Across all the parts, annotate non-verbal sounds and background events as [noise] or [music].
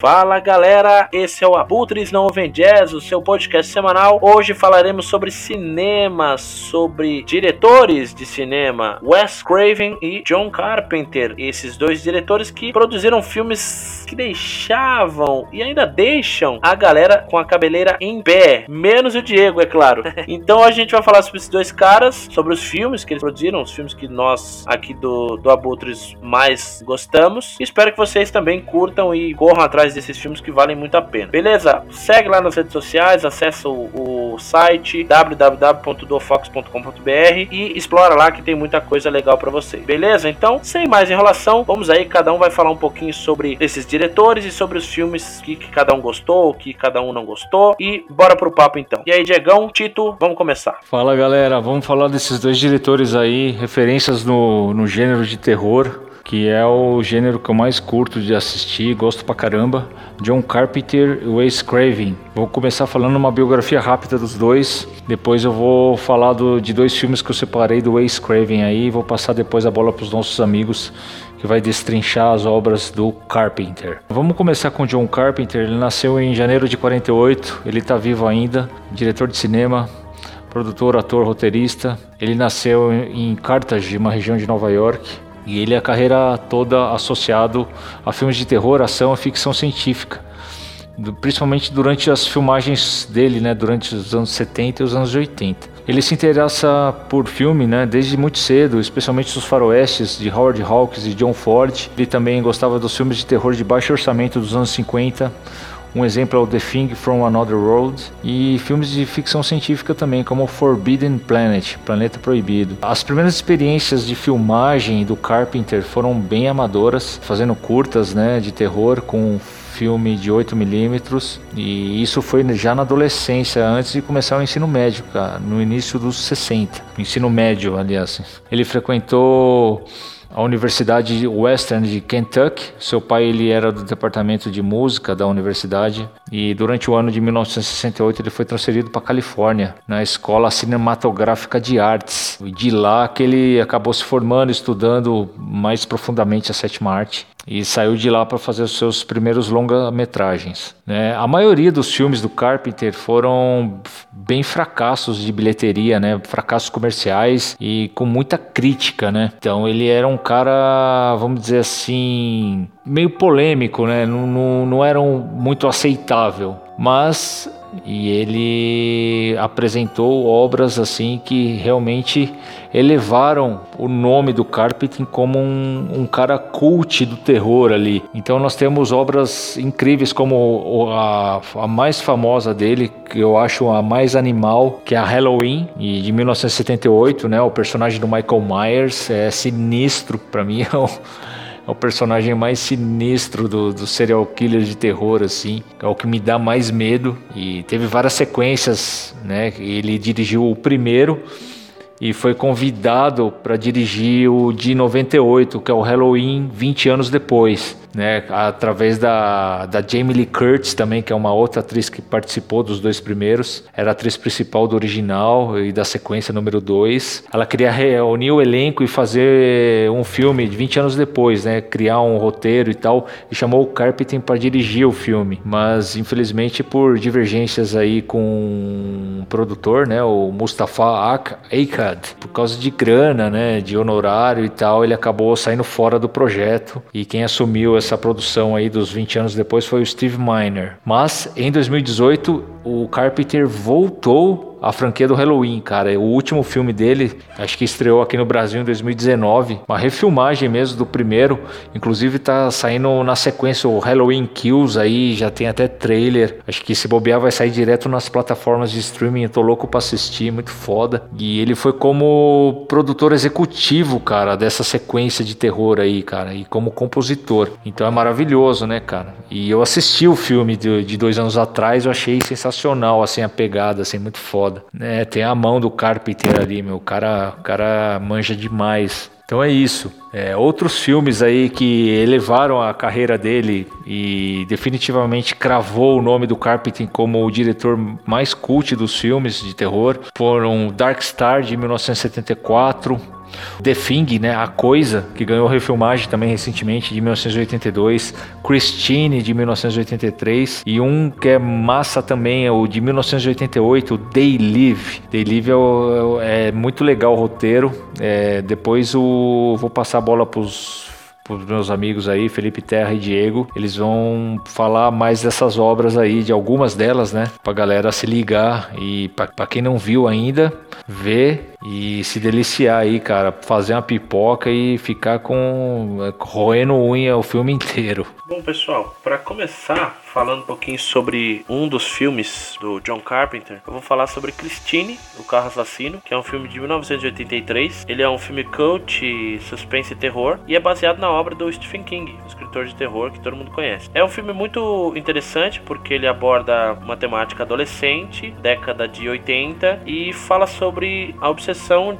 Fala galera, esse é o Abutres Não Ouvem Jazz, o seu podcast semanal. Hoje falaremos sobre cinema, sobre diretores de cinema, Wes Craven e John Carpenter. Esses dois diretores que produziram filmes que deixavam e ainda deixam a galera com a cabeleira em pé, menos o Diego, é claro. [laughs] Então a gente vai falar sobre esses dois caras, sobre os filmes que eles produziram, os filmes que nós aqui do, do Abutres mais gostamos. Espero que vocês também curtam e corram atrás atrás desses filmes que valem muito a pena. Beleza? Segue lá nas redes sociais, acessa o, o site www.dofox.com.br e explora lá que tem muita coisa legal para você. Beleza? Então, sem mais enrolação, vamos aí, cada um vai falar um pouquinho sobre esses diretores e sobre os filmes que, que cada um gostou, que cada um não gostou e bora pro papo então. E aí, Diegão, Tito, vamos começar. Fala galera, vamos falar desses dois diretores aí, referências no, no gênero de terror que é o gênero que eu mais curto de assistir, gosto pra caramba. John Carpenter e Wes Craven. Vou começar falando uma biografia rápida dos dois, depois eu vou falar do, de dois filmes que eu separei do Wes Craven aí, vou passar depois a bola para os nossos amigos que vai destrinchar as obras do Carpenter. Vamos começar com John Carpenter, ele nasceu em janeiro de 48, ele está vivo ainda, diretor de cinema, produtor, ator, roteirista. Ele nasceu em Carthage, uma região de Nova York. E ele é a carreira toda associado a filmes de terror, ação e ficção científica. Principalmente durante as filmagens dele, né, durante os anos 70 e os anos 80. Ele se interessa por filme né, desde muito cedo, especialmente os faroestes de Howard Hawks e John Ford. Ele também gostava dos filmes de terror de baixo orçamento dos anos 50, um exemplo é o The Thing from Another World e filmes de ficção científica também, como Forbidden Planet, Planeta Proibido. As primeiras experiências de filmagem do Carpenter foram bem amadoras, fazendo curtas, né, de terror com filme de 8mm e isso foi já na adolescência, antes de começar o ensino médio, cara, no início dos 60, ensino médio, aliás. Ele frequentou a Universidade Western de Kentucky. Seu pai ele era do departamento de música da universidade e durante o ano de 1968 ele foi transferido para Califórnia na Escola Cinematográfica de Artes. E de lá que ele acabou se formando, estudando mais profundamente a sétima arte e saiu de lá para fazer os seus primeiros longa-metragens. Né? A maioria dos filmes do Carpenter foram bem fracassos de bilheteria, né? fracassos comerciais e com muita crítica. Né? Então ele era um cara, vamos dizer assim, meio polêmico, né? não, não, não era muito aceitável. Mas e ele apresentou obras assim que realmente elevaram o nome do Carpenter como um, um, cara cult do terror ali. Então nós temos obras incríveis como a, a, mais famosa dele, que eu acho a mais animal, que é a Halloween, de 1978, né? O personagem do Michael Myers é sinistro para mim. [laughs] É um, é o personagem mais sinistro do, do serial killer de terror, assim. É o que me dá mais medo. E teve várias sequências, né? Ele dirigiu o primeiro e foi convidado para dirigir o de 98, que é o Halloween 20 anos depois né, através da, da Jamie Lee Curtis também, que é uma outra atriz que participou dos dois primeiros, era atriz principal do original e da sequência número 2. Ela queria reunir o elenco e fazer um filme 20 anos depois, né, criar um roteiro e tal, e chamou o Carpenter para dirigir o filme, mas infelizmente por divergências aí com o produtor, né, o Mustafa Por causa de grana, né, de honorário e tal, ele acabou saindo fora do projeto e quem assumiu essa produção aí dos 20 anos depois foi o Steve Miner. Mas em 2018 o Carpenter voltou a franquia do Halloween, cara. O último filme dele, acho que estreou aqui no Brasil em 2019. Uma refilmagem mesmo do primeiro. Inclusive tá saindo na sequência o Halloween Kills aí, já tem até trailer. Acho que se bobear vai sair direto nas plataformas de streaming. Eu tô louco pra assistir, muito foda. E ele foi como produtor executivo, cara, dessa sequência de terror aí, cara. E como compositor. Então é maravilhoso, né, cara? E eu assisti o filme de, de dois anos atrás, eu achei sensacional, assim, a pegada, assim, muito foda foda. É, tem a mão do Carpenter ali, meu. O cara, o cara manja demais. Então é isso. É, outros filmes aí que elevaram a carreira dele e definitivamente cravou o nome do Carpenter como o diretor mais cult dos filmes de terror foram Dark Star de 1974, The Thing, né, A Coisa, que ganhou refilmagem também recentemente, de 1982, Christine, de 1983, e um que é massa também, é o de 1988, They Live. They Live é, é muito legal o roteiro, é, depois o, vou passar a bola pros os meus amigos aí, Felipe Terra e Diego, eles vão falar mais dessas obras aí, de algumas delas, né? Pra galera se ligar e para quem não viu ainda, ver e se deliciar aí, cara. Fazer uma pipoca e ficar com roendo unha o filme inteiro. Bom, pessoal, para começar falando um pouquinho sobre um dos filmes do John Carpenter, eu vou falar sobre Christine, o carro assassino, que é um filme de 1983. Ele é um filme cult, suspense e terror e é baseado na obra do Stephen King, um escritor de terror que todo mundo conhece. É um filme muito interessante porque ele aborda uma temática adolescente, década de 80 e fala sobre a obsessão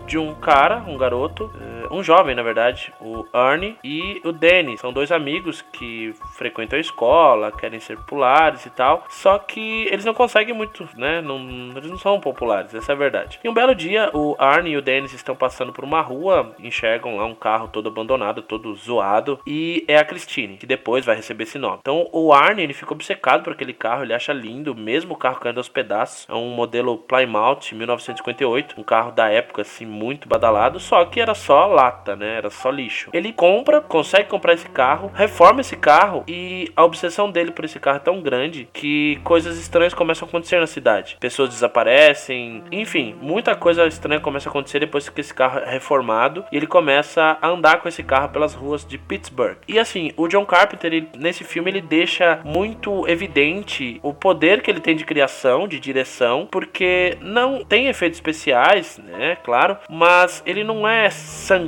de um cara, um garoto, um jovem na verdade, o Ernie e o Danny. São dois amigos que frequentam a escola, querem ser populares e tal. Só que eles não conseguem muito, né? Não, eles não são populares, essa é a verdade. E um belo dia, o Arnie e o Dennis estão passando por uma rua, enxergam lá um carro todo abandonado, todo zoado, e é a Christine, que depois vai receber esse nome. Então o Arnie ele fica obcecado por aquele carro, ele acha lindo, mesmo o carro caindo aos pedaços. É um modelo Plymouth 1958, um carro da época assim muito badalado, só que era só lata, né? Era só lixo. Ele compra, consegue comprar esse carro, reforma esse carro e a obsessão dele por esse carro é tão grande que coisas estranhas começam a acontecer na cidade. Pessoas desaparecem, enfim, muita coisa estranha começa a acontecer depois que esse carro é reformado e ele começa a andar com esse carro pelas ruas de Pittsburgh. E assim, o John Carpenter, ele, nesse filme, ele deixa muito evidente o poder que ele tem de criação, de direção, porque não tem efeitos especiais, né, claro, mas ele não é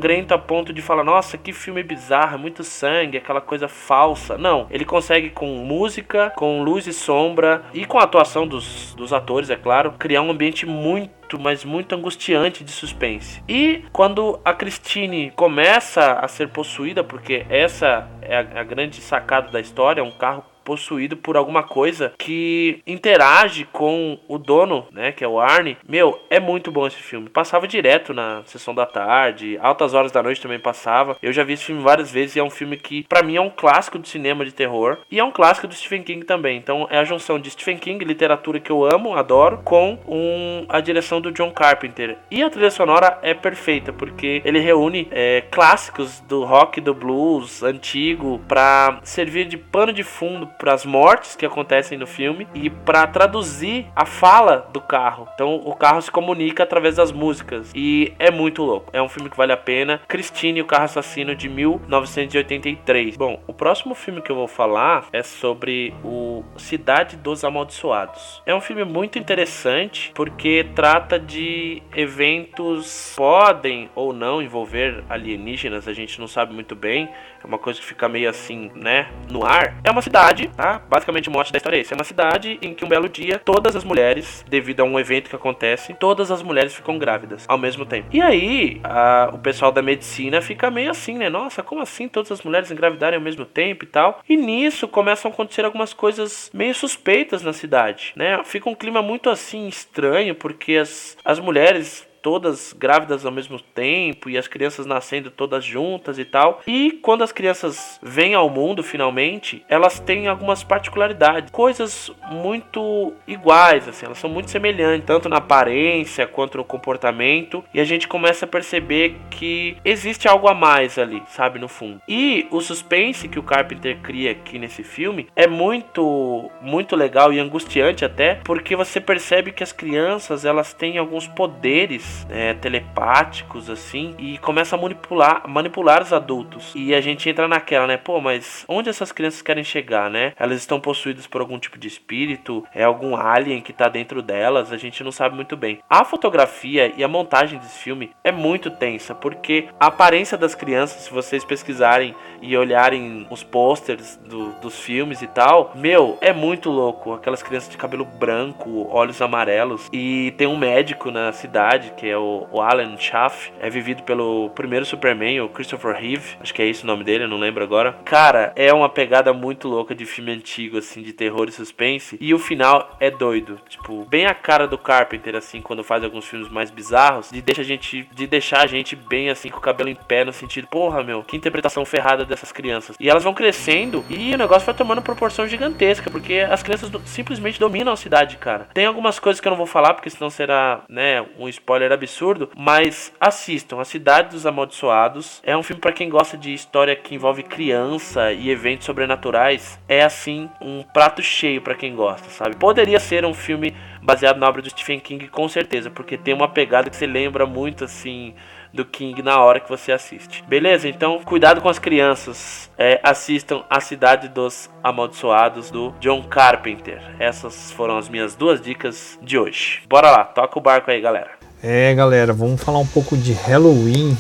sangrento a ponto de falar, nossa, que filme bizarro, muito sangue, aquela coisa falsa não, ele consegue com música, com luz e sombra e com a atuação dos, dos atores, é claro, criar um ambiente muito mas muito angustiante de suspense. E quando a Christine começa a ser possuída, porque essa é a, a grande sacada da história, é um carro possuído por alguma coisa que interage com o dono, né, que é o Arnie. Meu, é muito bom esse filme. Passava direto na sessão da tarde, altas horas da noite também passava. Eu já vi esse filme várias vezes e é um filme que para mim é um clássico do cinema de terror e é um clássico do Stephen King também. Então é a junção de Stephen King, literatura que eu amo, adoro, com um, a direção do John Carpenter. E a trilha sonora é perfeita porque ele reúne é, clássicos do rock, do blues antigo para servir de pano de fundo para as mortes que acontecem no filme e para traduzir a fala do carro. Então o carro se comunica através das músicas e é muito louco. É um filme que vale a pena. Christine e o carro assassino de 1983. Bom, o próximo filme que eu vou falar é sobre o Cidade dos Amaldiçoados. É um filme muito interessante porque trata de eventos podem ou não envolver alienígenas, a gente não sabe muito bem. É uma coisa que fica meio assim, né, no ar. É uma cidade tá? Basicamente o mote da história é esse. É uma cidade em que um belo dia, todas as mulheres, devido a um evento que acontece, todas as mulheres ficam grávidas ao mesmo tempo. E aí, a, o pessoal da medicina fica meio assim, né? Nossa, como assim todas as mulheres engravidarem ao mesmo tempo e tal? E nisso começam a acontecer algumas coisas meio suspeitas na cidade, né? Fica um clima muito assim estranho, porque as, as mulheres todas grávidas ao mesmo tempo e as crianças nascendo todas juntas e tal. E quando as crianças vêm ao mundo finalmente, elas têm algumas particularidades, coisas muito iguais, assim, elas são muito semelhantes, tanto na aparência quanto no comportamento, e a gente começa a perceber que existe algo a mais ali, sabe, no fundo. E o suspense que o Carpenter cria aqui nesse filme é muito muito legal e angustiante até, porque você percebe que as crianças, elas têm alguns poderes é, telepáticos, assim, e começa a manipular, manipular os adultos. E a gente entra naquela, né? Pô, mas onde essas crianças querem chegar, né? Elas estão possuídas por algum tipo de espírito? É algum alien que tá dentro delas? A gente não sabe muito bem. A fotografia e a montagem desse filme é muito tensa, porque a aparência das crianças, se vocês pesquisarem e olharem os posters do, dos filmes e tal, meu, é muito louco. Aquelas crianças de cabelo branco, olhos amarelos. E tem um médico na cidade, que é o, o Alan Schaff, é vivido pelo primeiro Superman, o Christopher Reeve, acho que é esse o nome dele, não lembro agora. Cara, é uma pegada muito louca de filme antigo, assim, de terror e suspense. E o final é doido. Tipo, bem a cara do Carpenter, assim, quando faz alguns filmes mais bizarros, de, deixa a gente, de deixar a gente bem, assim, com o cabelo em pé, no sentido, porra, meu, que interpretação ferrada dessas crianças. E elas vão crescendo e o negócio vai tomando proporção gigantesca, porque as crianças simplesmente dominam a cidade, cara. Tem algumas coisas que eu não vou falar, porque senão será, né, um spoiler absurdo, mas assistam. A Cidade dos Amaldiçoados é um filme para quem gosta de história que envolve criança e eventos sobrenaturais. É assim um prato cheio para quem gosta, sabe? Poderia ser um filme baseado na obra do Stephen King, com certeza, porque tem uma pegada que você lembra muito assim do King na hora que você assiste. Beleza? Então, cuidado com as crianças. É, assistam A Cidade dos Amaldiçoados do John Carpenter. Essas foram as minhas duas dicas de hoje. Bora lá, toca o barco aí, galera. É, galera, vamos falar um pouco de Halloween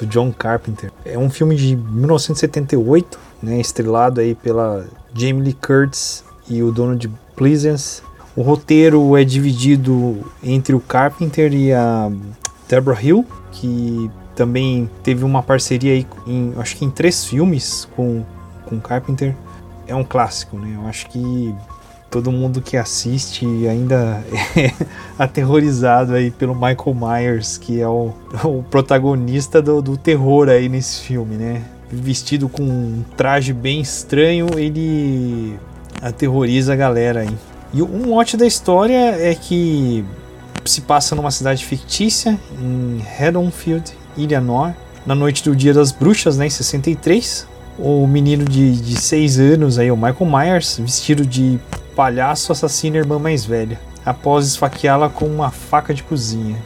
do John Carpenter. É um filme de 1978, né, estrelado aí pela Jamie Lee Curtis e o dono de Pleasance. O roteiro é dividido entre o Carpenter e a Deborah Hill, que também teve uma parceria aí em, acho que em três filmes com com Carpenter. É um clássico, né? Eu acho que todo mundo que assiste ainda [laughs] é aterrorizado aí pelo Michael Myers, que é o, o protagonista do, do, terror aí nesse filme, né? Vestido com um traje bem estranho, ele aterroriza a galera aí. E um mote da história é que se passa numa cidade fictícia, em Haddonfield, Illinois, na noite do Dia das Bruxas, né, em 63. O menino de 6 anos, aí, o Michael Myers, vestido de palhaço, assassina a irmã mais velha, após esfaqueá-la com uma faca de cozinha.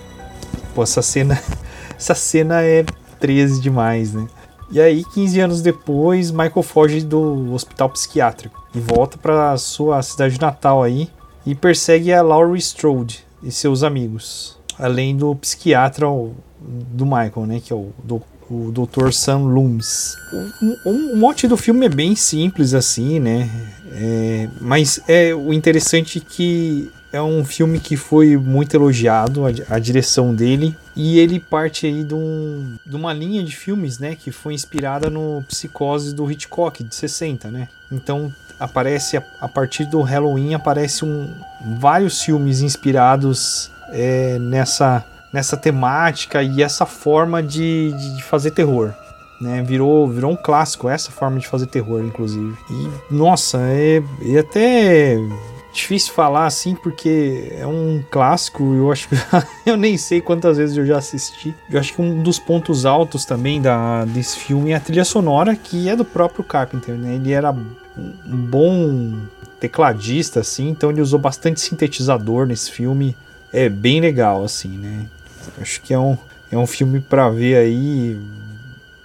Pô, essa cena, [laughs] essa cena é 13 demais, né? E aí, 15 anos depois, Michael foge do hospital psiquiátrico e volta para sua cidade natal aí e persegue a Laurie Strode, e seus amigos, além do psiquiatra do Michael, né, que é o, do, o Dr. Sam Loomis. O, o, mote do filme é bem simples assim, né, é, mas é o interessante que é um filme que foi muito elogiado, a, a, direção dele, e ele parte aí de, um, de, uma linha de filmes, né, que foi inspirada no Psicose do Hitchcock, de 60, né. Então aparece a, a partir do Halloween aparece um, vários filmes inspirados é, nessa nessa temática e essa forma de, de fazer terror. Né, virou, virou um clássico essa forma de fazer terror, inclusive. E nossa, é, é até difícil falar assim porque é um clássico. Eu acho que [laughs] eu nem sei quantas vezes eu já assisti. Eu acho que um dos pontos altos também da, desse filme é a trilha sonora, que é do próprio Carpenter. Né? Ele era um bom tecladista, assim, então ele usou bastante sintetizador nesse filme. É bem legal, assim, né? Acho que é um, é um filme para ver aí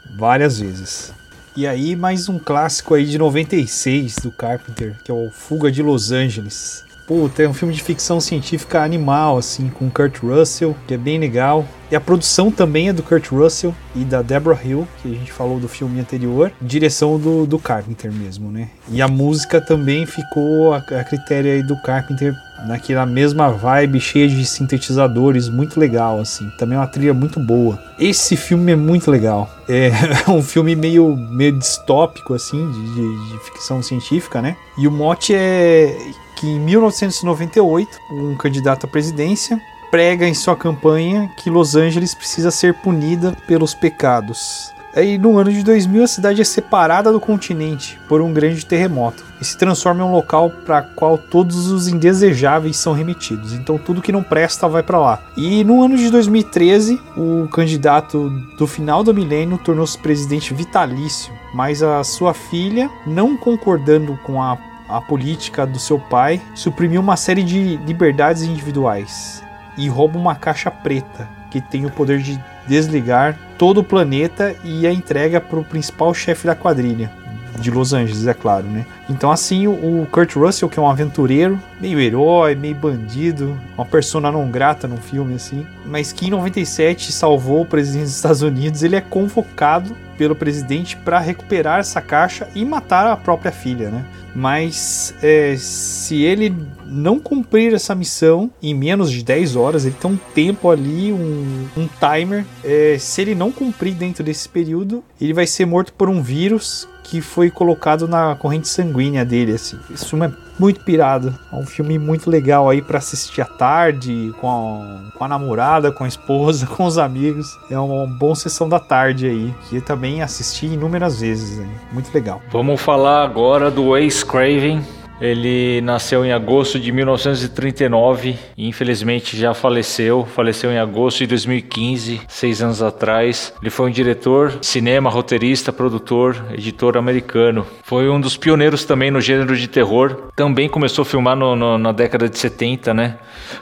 várias vezes. E aí, mais um clássico aí de 96 do Carpenter, que é o Fuga de Los Angeles. Puta, é um filme de ficção científica animal, assim, com Kurt Russell, que é bem legal. E a produção também é do Kurt Russell e da Deborah Hill, que a gente falou do filme anterior. Direção do, do Carpenter mesmo, né? E a música também ficou a, a critério aí do Carpenter naquela mesma vibe cheia de sintetizadores, muito legal assim. Também é uma trilha muito boa. Esse filme é muito legal. É [laughs] um filme meio meio distópico assim, de, de, de ficção científica, né? E o mote é que em 1998, um candidato à presidência prega em sua campanha que Los Angeles precisa ser punida pelos pecados. Aí no ano de 2000 a cidade é separada do continente por um grande terremoto e se transforma em um local para qual todos os indesejáveis são remetidos. Então tudo que não presta vai para lá. E no ano de 2013 o candidato do final do milênio tornou-se presidente vitalício, mas a sua filha, não concordando com a a política do seu pai, suprimiu uma série de liberdades individuais e rouba uma caixa preta que tem o poder de desligar todo o planeta e a entrega para o principal chefe da quadrilha de Los Angeles, é claro, né? Então assim, o Kurt Russell, que é um aventureiro, meio herói, meio bandido, uma persona não grata no filme assim, mas que em 97 salvou o presidente dos Estados Unidos, ele é convocado pelo presidente para recuperar essa caixa e matar a própria filha, né? Mas é, se ele não cumprir essa missão em menos de 10 horas, ele tem um tempo ali, um, um timer. É, se ele não cumprir dentro desse período, ele vai ser morto por um vírus que foi colocado na corrente sanguínea dele, assim. Isso é muito pirado. É um filme muito legal aí para assistir à tarde, com a, com a namorada, com a esposa, [laughs] com os amigos. É uma boa sessão da tarde aí, que também assisti inúmeras vezes. Muito legal. Vamos falar agora do Ace Craven, ele nasceu em agosto de 1939 e infelizmente já faleceu. Faleceu em agosto de 2015, seis anos atrás. Ele foi um diretor, cinema, roteirista, produtor, editor americano. Foi um dos pioneiros também no gênero de terror. Também começou a filmar no, no, na década de 70, né?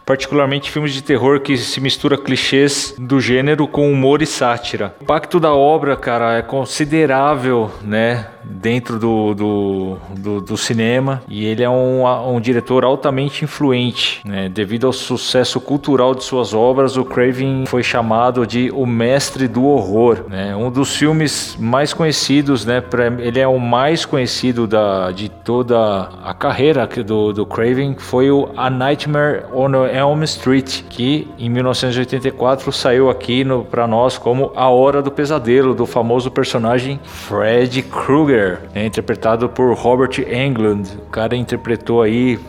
Particularmente filmes de terror que se mistura clichês do gênero com humor e sátira. O impacto da obra, cara, é considerável, né? dentro do, do, do, do, cinema e ele é um, um diretor altamente influente. Né? Devido ao sucesso cultural de suas obras, o Craven foi chamado de o mestre do horror. Né? Um dos filmes mais conhecidos, né? ele é o mais conhecido da, de toda a carreira do, do Craven, foi o A Nightmare on Elm Street, que em 1984 saiu aqui para nós como A Hora do Pesadelo, do famoso personagem Fred Krueger. é interpretado por Robert Englund. O cara interpretou aí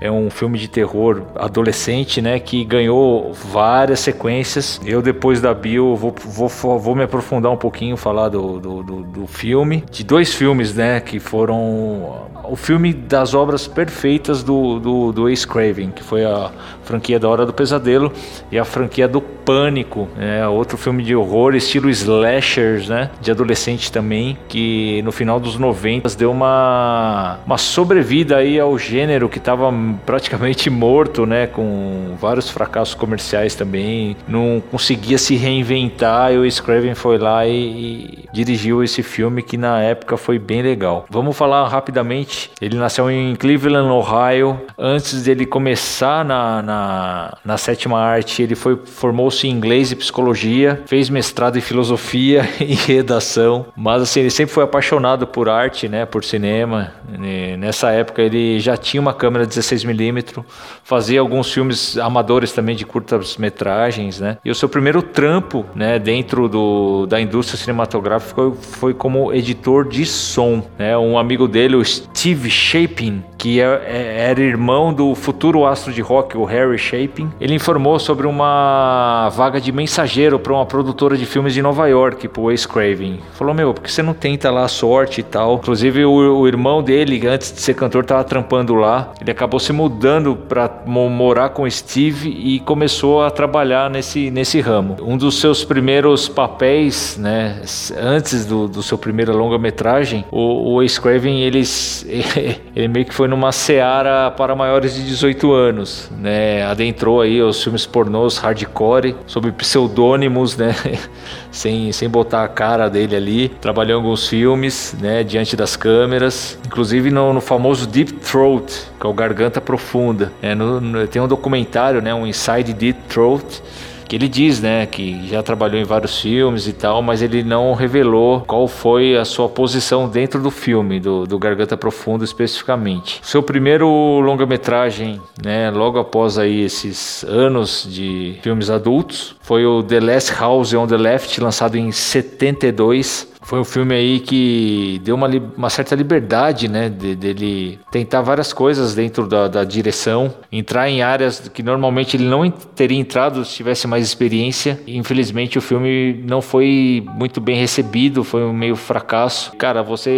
é um filme de terror adolescente, né, que ganhou várias sequências. Eu depois da bio vou, vou, vou me aprofundar um pouquinho falar do, do, do, do filme, de dois filmes, né, que foram o filme das obras perfeitas do, do, do Ace Craven, que foi a franquia da Hora do Pesadelo e a franquia do Pânico, né? outro filme de horror, estilo slashers, né? de adolescente também, que no final dos 90 deu uma, uma sobrevida aí ao gênero que estava praticamente morto, né? com vários fracassos comerciais também, não conseguia se reinventar e o Ace Craven foi lá e, e dirigiu esse filme que na época foi bem legal. Vamos falar rapidamente ele nasceu em Cleveland, Ohio. Antes dele começar na, na, na sétima arte, ele foi formou-se em inglês e psicologia, fez mestrado em filosofia [laughs] e redação. Mas assim, ele sempre foi apaixonado por arte, né, por cinema. E nessa época ele já tinha uma câmera 16mm, fazia alguns filmes amadores também de curtas metragens, né? E o seu primeiro trampo, né, dentro do, da indústria cinematográfica foi, foi como editor de som, né? Um amigo dele, o Steve Shapin, que é, é, era irmão do futuro astro de rock, o Harry Shapin, ele informou sobre uma vaga de mensageiro para uma produtora de filmes de Nova York, pro Ace Craven. Falou, meu, por que você não tenta lá a sorte e tal? Inclusive, o, o irmão dele, antes de ser cantor, tava trampando lá. Ele acabou se mudando para morar com Steve e começou a trabalhar nesse, nesse ramo. Um dos seus primeiros papéis, né, antes do, do seu primeiro longa-metragem, o, o Ace Craven, eles [laughs] ele meio que foi numa seara para maiores de 18 anos, né? Adentrou aí os filmes pornôs hardcore sob pseudônimos, né? [laughs] sem, sem botar a cara dele ali. Trabalhou em alguns filmes, né? Diante das câmeras, inclusive no, no famoso Deep Throat, que é o Garganta Profunda. É, no, no, tem um documentário, né? Um Inside Deep Throat que ele diz, né, que já trabalhou em vários filmes e tal, mas ele não revelou qual foi a sua posição dentro do filme, do, do Garganta Profunda especificamente. Seu primeiro longa-metragem, né, logo após aí esses anos de filmes adultos, foi o The Last House on the Left, lançado em 72. Foi um filme aí que deu uma, uma certa liberdade, né? De, dele tentar várias coisas dentro da, da, direção, entrar em áreas que normalmente ele não teria entrado se tivesse mais experiência. Infelizmente o filme não foi muito bem recebido, foi um meio fracasso. Cara, você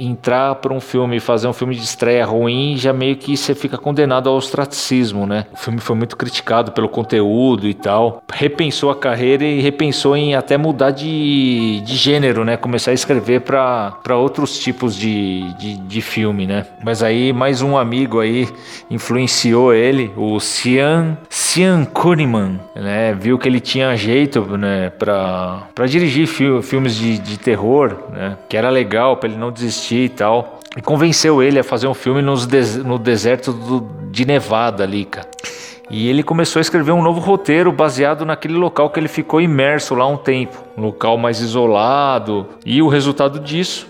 entrar para um filme fazer um filme de estreia ruim, já meio que você fica condenado ao ostracismo, né? O filme foi muito criticado pelo conteúdo e tal. Repensou a carreira e repensou em até mudar de, de gênero, né? Começar a escrever para outros tipos de, de, de, filme, né? Mas aí mais um amigo aí influenciou ele, o Cian, Cian Kuhneman, né? Viu que ele tinha jeito, né, para dirigir fi filmes de, de terror, né? Que era legal para ele não desistir e tal. E convenceu ele a fazer um filme nos no deserto do, de Nevada ali, cara. E ele começou a escrever um novo roteiro baseado naquele local que ele ficou imerso lá um tempo, um local mais isolado. E o resultado disso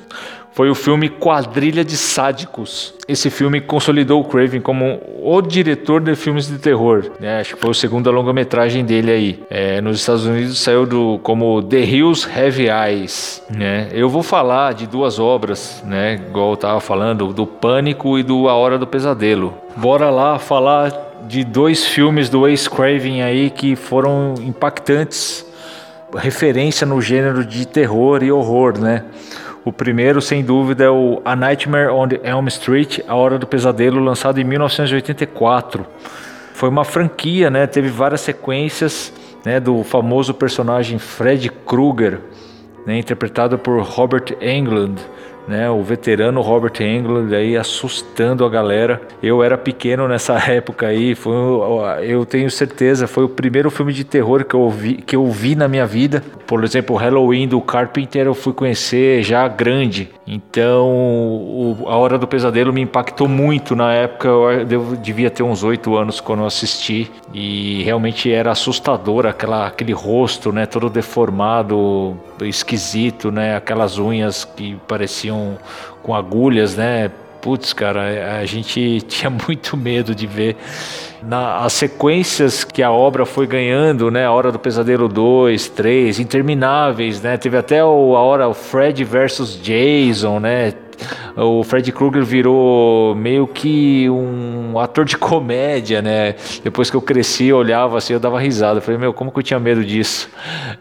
foi o filme Quadrilha de Sádicos. Esse filme consolidou o Craven como o diretor de filmes de terror. Né? Acho que foi a segunda longa-metragem dele aí. É, nos Estados Unidos saiu do, como The Hills Have Eyes. Né? Eu vou falar de duas obras, né? igual eu estava falando, do Pânico e do A Hora do Pesadelo. Bora lá falar de dois filmes do Wes Craven aí que foram impactantes, referência no gênero de terror e horror, né? O primeiro, sem dúvida, é o A Nightmare on Elm Street, A Hora do Pesadelo, lançado em 1984. Foi uma franquia, né? Teve várias sequências, né? Do famoso personagem Fred Krueger, né? interpretado por Robert Englund né? O veterano Robert Englund aí assustando a galera. Eu era pequeno nessa [laughs] época aí, foi, eu tenho certeza, foi o primeiro filme de terror que eu vi, que eu vi na minha vida. Por exemplo, Halloween do Carpenter eu fui conhecer já grande. Então, o, a Hora do Pesadelo me impactou muito na época. Eu, devia ter uns oito anos quando eu assisti e realmente era assustador aquela, aquele rosto, né? Todo deformado, esquisito, né? Aquelas unhas que pareciam com agulhas, né? Putz, cara, a gente [laughs] tinha muito medo de ver na, as sequências que a obra foi ganhando, né? A Hora do Pesadelo 2, 3, intermináveis, né? Teve até o, a hora Fred versus Jason, né? O Fred Krueger virou meio que um ator de comédia, né? Depois que eu cresci, eu olhava assim, eu dava risada. Eu falei, meu, como que eu tinha medo disso?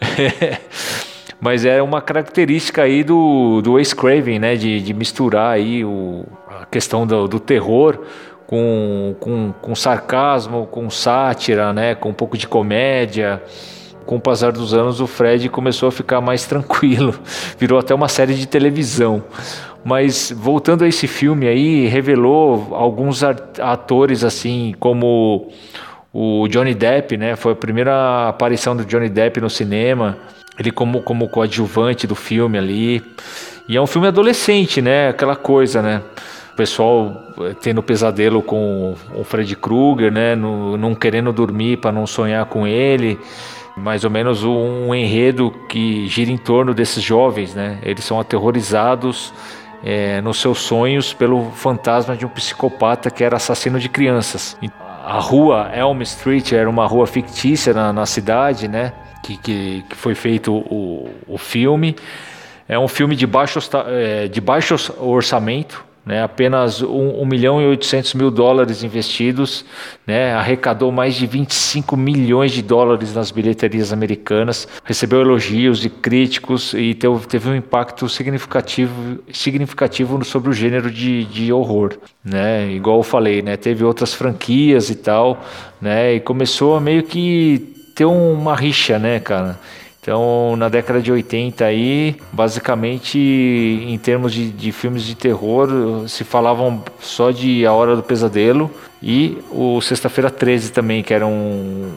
[laughs] mas é uma característica aí do, do Ace Craven, né, de, de misturar aí o, a questão do, do terror com, com, com sarcasmo, com sátira, né, com um pouco de comédia. Com o passar dos anos, o Fred começou a ficar mais [laughs] tranquilo, virou até uma série de televisão. Mas voltando a esse filme aí, revelou alguns atores assim, como o Johnny Depp, né? Foi a primeira aparição do Johnny Depp no cinema ele como, como coadjuvante do filme ali. E é um filme adolescente, né? Aquela coisa, né? O pessoal eh, tendo pesadelo com o Fred Krueger, né? Não querendo dormir para não sonhar com ele. Mais ou menos um enredo que gira em torno desses jovens, né? Eles são aterrorizados é, nos seus sonhos pelo fantasma de um psicopata que era assassino de crianças. A rua Elm Street era uma rua fictícia na, na cidade, né? Que, que, que foi feito o, o filme. É um filme de baixo, é, de baixo orçamento, né, apenas 1, 1 milhão e 800 mil dólares investidos, né, arrecadou mais de 25 milhões de dólares nas bilheterias americanas, recebeu elogios de críticos e teve, teve um impacto significativo, significativo sobre o gênero de, de horror. Né, igual eu falei, né, teve outras franquias e tal, né, e começou a meio que ter uma rixa, né, cara? Então, na década de 80 aí, basicamente, em termos de, de, filmes de terror, se falavam só de A Hora do Pesadelo e o Sexta-feira 13 também, que era um,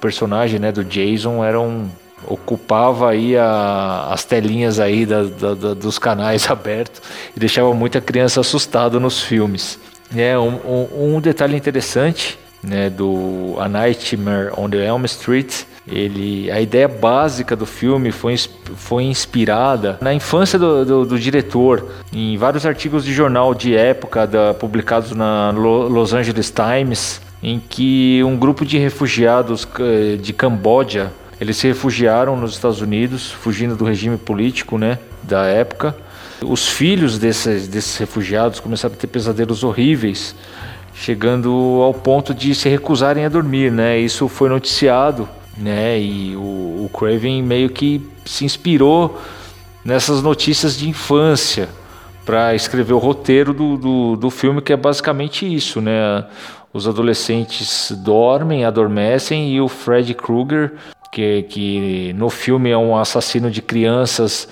personagem, né, do Jason, era um ocupava aí a, as telinhas aí da, da, da, dos canais [laughs] abertos e deixava muita criança assustada nos filmes. É um, um, um detalhe interessante né, do A Nightmare on the Elm Street. Ele, a ideia básica do filme foi, foi inspirada na infância do, do, do diretor, em vários artigos de jornal de época da, publicados na Los Angeles Times, em que um grupo de refugiados eh, de Camboja eles se refugiaram nos Estados Unidos, fugindo do regime político né, da época. Os filhos desses, desses refugiados começaram a ter pesadelos horríveis chegando ao ponto de se recusarem a dormir, né? Isso foi noticiado, né? E o, o Craven meio que se inspirou nessas notícias de infância para escrever o roteiro do, do, do, filme, que é basicamente isso, né? Os adolescentes dormem, adormecem e o Fred Krueger, que, que no filme é um assassino de crianças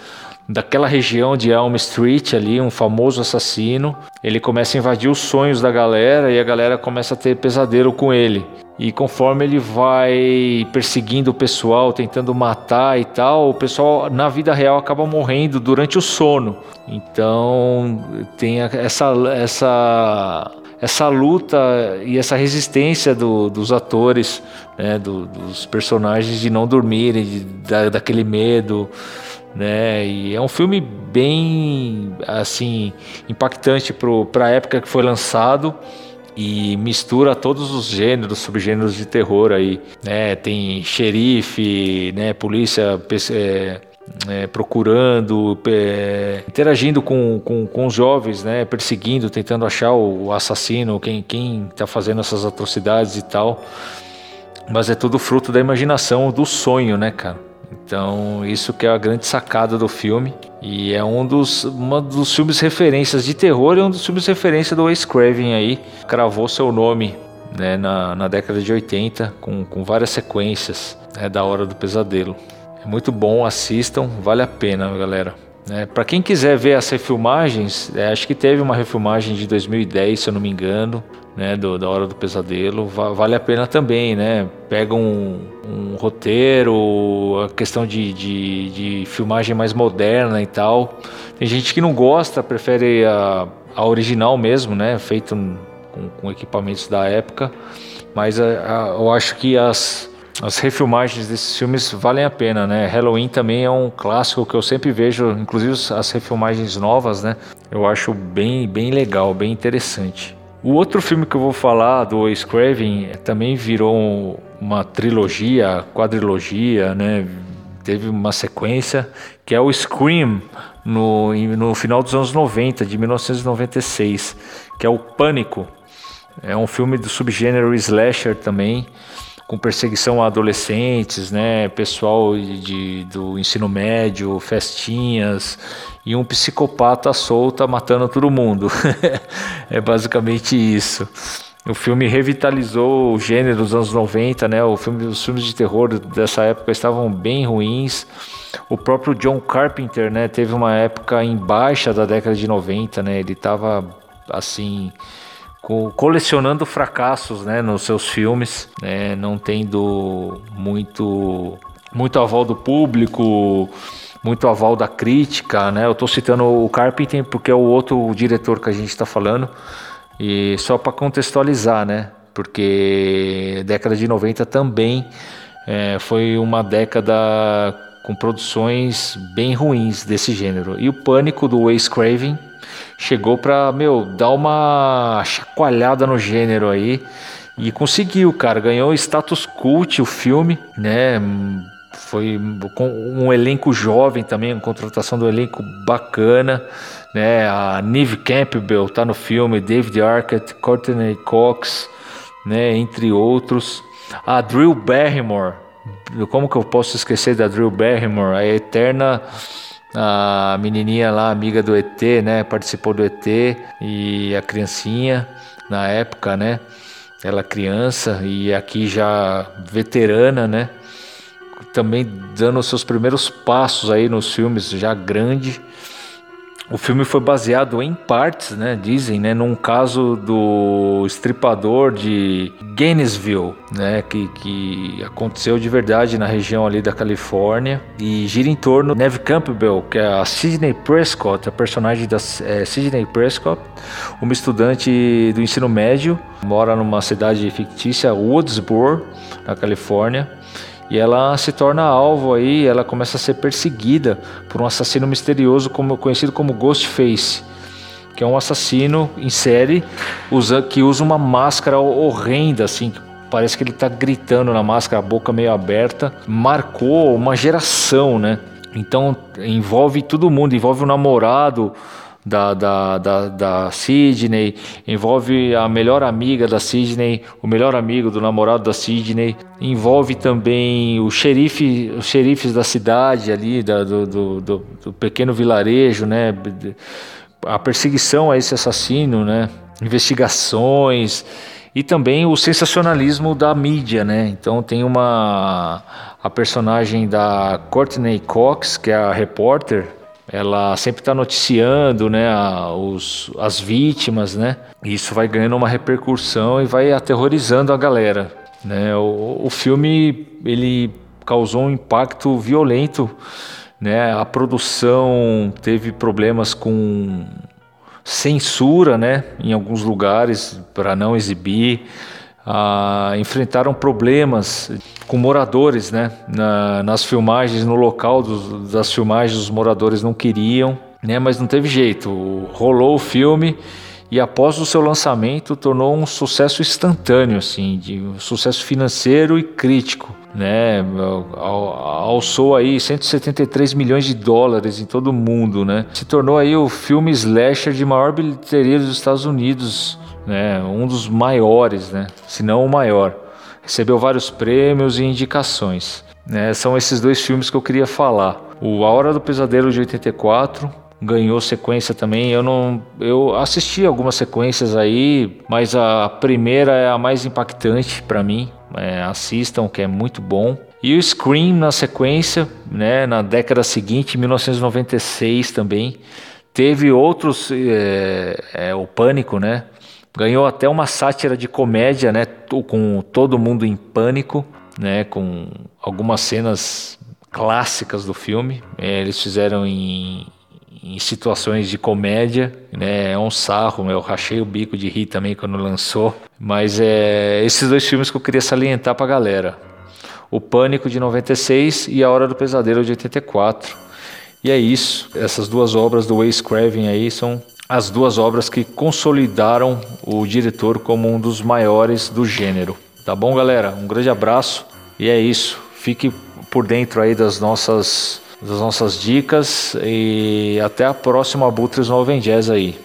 daquela região de Elm Street ali, um famoso assassino. Ele começa a invadir os sonhos da galera e a galera começa a ter pesadelo com ele. E conforme ele vai perseguindo o pessoal, tentando matar e tal, o pessoal na vida real acaba morrendo durante o sono. Então tem essa essa essa luta e essa resistência do, dos atores, né, do, dos personagens de não dormirem, de, da, daquele medo, né? E é um filme bem assim impactante para a época que foi lançado e mistura todos os gêneros, subgêneros de terror aí, né? Tem xerife, né? Polícia é, é, procurando, é, interagindo com, com, com, os jovens, né? Perseguindo, tentando achar o, assassino, quem quem está fazendo essas atrocidades e tal. Mas é tudo fruto da imaginação, do sonho, né, cara? Então, isso que é a grande sacada do filme. E é um dos, uma dos filmes referências de terror e um dos filmes referência do Wes Craven aí. Cravou seu nome né, na, na década de 80, com, com várias sequências né, da Hora do Pesadelo. É muito bom, assistam, vale a pena, galera. É, para quem quiser ver as refilmagens, é, acho que teve uma refilmagem de 2010, se eu não me engano, né, do, da Hora do Pesadelo, va vale a pena também, né? Pega um, um roteiro, a questão de, de, de, filmagem mais moderna e tal. Tem gente que não gosta, prefere a, a original mesmo, né? Feito com, com equipamentos da época, mas a, a, eu acho que as as refilmagens desses filmes valem a pena, né? Halloween também é um clássico que eu sempre vejo, inclusive as refilmagens novas, né? Eu acho bem, bem legal, bem interessante. O outro filme que eu vou falar do Wes Craven também virou uma trilogia, quadrilogia, né? Teve uma sequência que é o Scream no, no final dos anos 90, de 1996, que é o Pânico. É um filme do subgênero slasher também com perseguição a adolescentes, né, pessoal de, do ensino médio, festinhas e um psicopata solta matando todo mundo. [laughs] é basicamente isso. O filme revitalizou o gênero dos anos 90, né? O filme, os filmes de terror dessa época estavam bem ruins. O próprio John Carpenter, né, teve uma época em baixa da década de 90, né? Ele estava assim colecionando fracassos né, nos seus filmes, né, não tendo muito, muito aval do público, muito aval da crítica. Né? Eu estou citando o Carpenter porque é o outro diretor que a gente está falando, e só para contextualizar, né? porque década de 90 também é, foi uma década com produções bem ruins desse gênero. E o Pânico do Wes Craven chegou pra, meu, dar uma chacoalhada no gênero aí. E conseguiu, cara. Ganhou status cult o filme, né? Foi com um elenco jovem também, uma contratação do elenco bacana, né? A Neve Campbell tá no filme, David Arquette, Courtney Cox, né? Entre outros. A Drew Barrymore. Como que eu posso esquecer da Drew Barrymore? A eterna a menininha lá, amiga do ET, né? Participou do ET e a criancinha na época, né? Ela criança e aqui já veterana, né? Também dando os seus primeiros passos aí nos filmes, já grande. O filme foi baseado em partes, né, dizem, né, num caso do estripador de Gainesville, né, que, que aconteceu de verdade na região ali da Califórnia e gira em torno de Neve Campbell, que é a Sidney Prescott, a personagem da é, Sidney Prescott, uma estudante do ensino médio, mora numa cidade fictícia, Woodsboro, na Califórnia e ela se torna alvo aí, ela começa a ser perseguida por um assassino misterioso como, conhecido como Ghostface, que é um assassino em série usa, que usa uma máscara horrenda, assim, parece que ele está gritando na máscara, a boca meio aberta, marcou uma geração, né? Então envolve todo mundo, envolve o namorado, da, da, da, da Sidney, envolve a melhor amiga da Sidney, o melhor amigo do namorado da Sidney, envolve também o xerife, os xerifes da cidade ali, da, do, do, do, do pequeno vilarejo, né? A perseguição a esse assassino, né? Investigações e também o sensacionalismo da mídia, né? Então tem uma a personagem da Courtney Cox, que é a repórter, ela sempre está noticiando, né, os, as vítimas, né? E isso vai ganhando uma repercussão e vai aterrorizando a galera, né? O, o filme ele causou um impacto violento, né? A produção teve problemas com censura, né, em alguns lugares para não exibir. Enfrentaram problemas com moradores, né, na, nas filmagens, no local dos, das filmagens, os moradores não queriam, né, mas não teve jeito. Rolou o filme e após o seu lançamento tornou um sucesso instantâneo, assim, de um sucesso financeiro e crítico né, alçou aí 173 milhões de dólares em todo o mundo, né? Se tornou aí o filme slasher de maior bilheteria dos Estados Unidos, né? Um dos maiores, né? Se não o maior. Recebeu vários prêmios e indicações. Né? São esses dois filmes que eu queria falar. O A Hora do Pesadelo de 84 ganhou sequência também. Eu não, eu assisti algumas sequências aí, mas a primeira é a mais impactante para mim. É, assistam, que é muito bom. E o Scream na sequência, né, na década seguinte, 1996 também, teve outros, é, é, o Pânico, né? Ganhou até uma sátira de comédia, né? Com todo mundo em pânico, né? Com algumas cenas clássicas do filme. É, eles fizeram em, em situações de comédia, né? É um sarro, eu rachei o bico de rir também quando lançou. Mas é esses dois filmes que eu queria salientar pra galera. O Pânico de 96 e A Hora do Pesadelo de 84. E é isso. Essas duas obras do Wes Craven aí são as duas obras que consolidaram o diretor como um dos maiores do gênero. Tá bom, galera? Um grande abraço e é isso. Fique por dentro aí das nossas das nossas dicas e até a próxima Abutres no Jazz aí.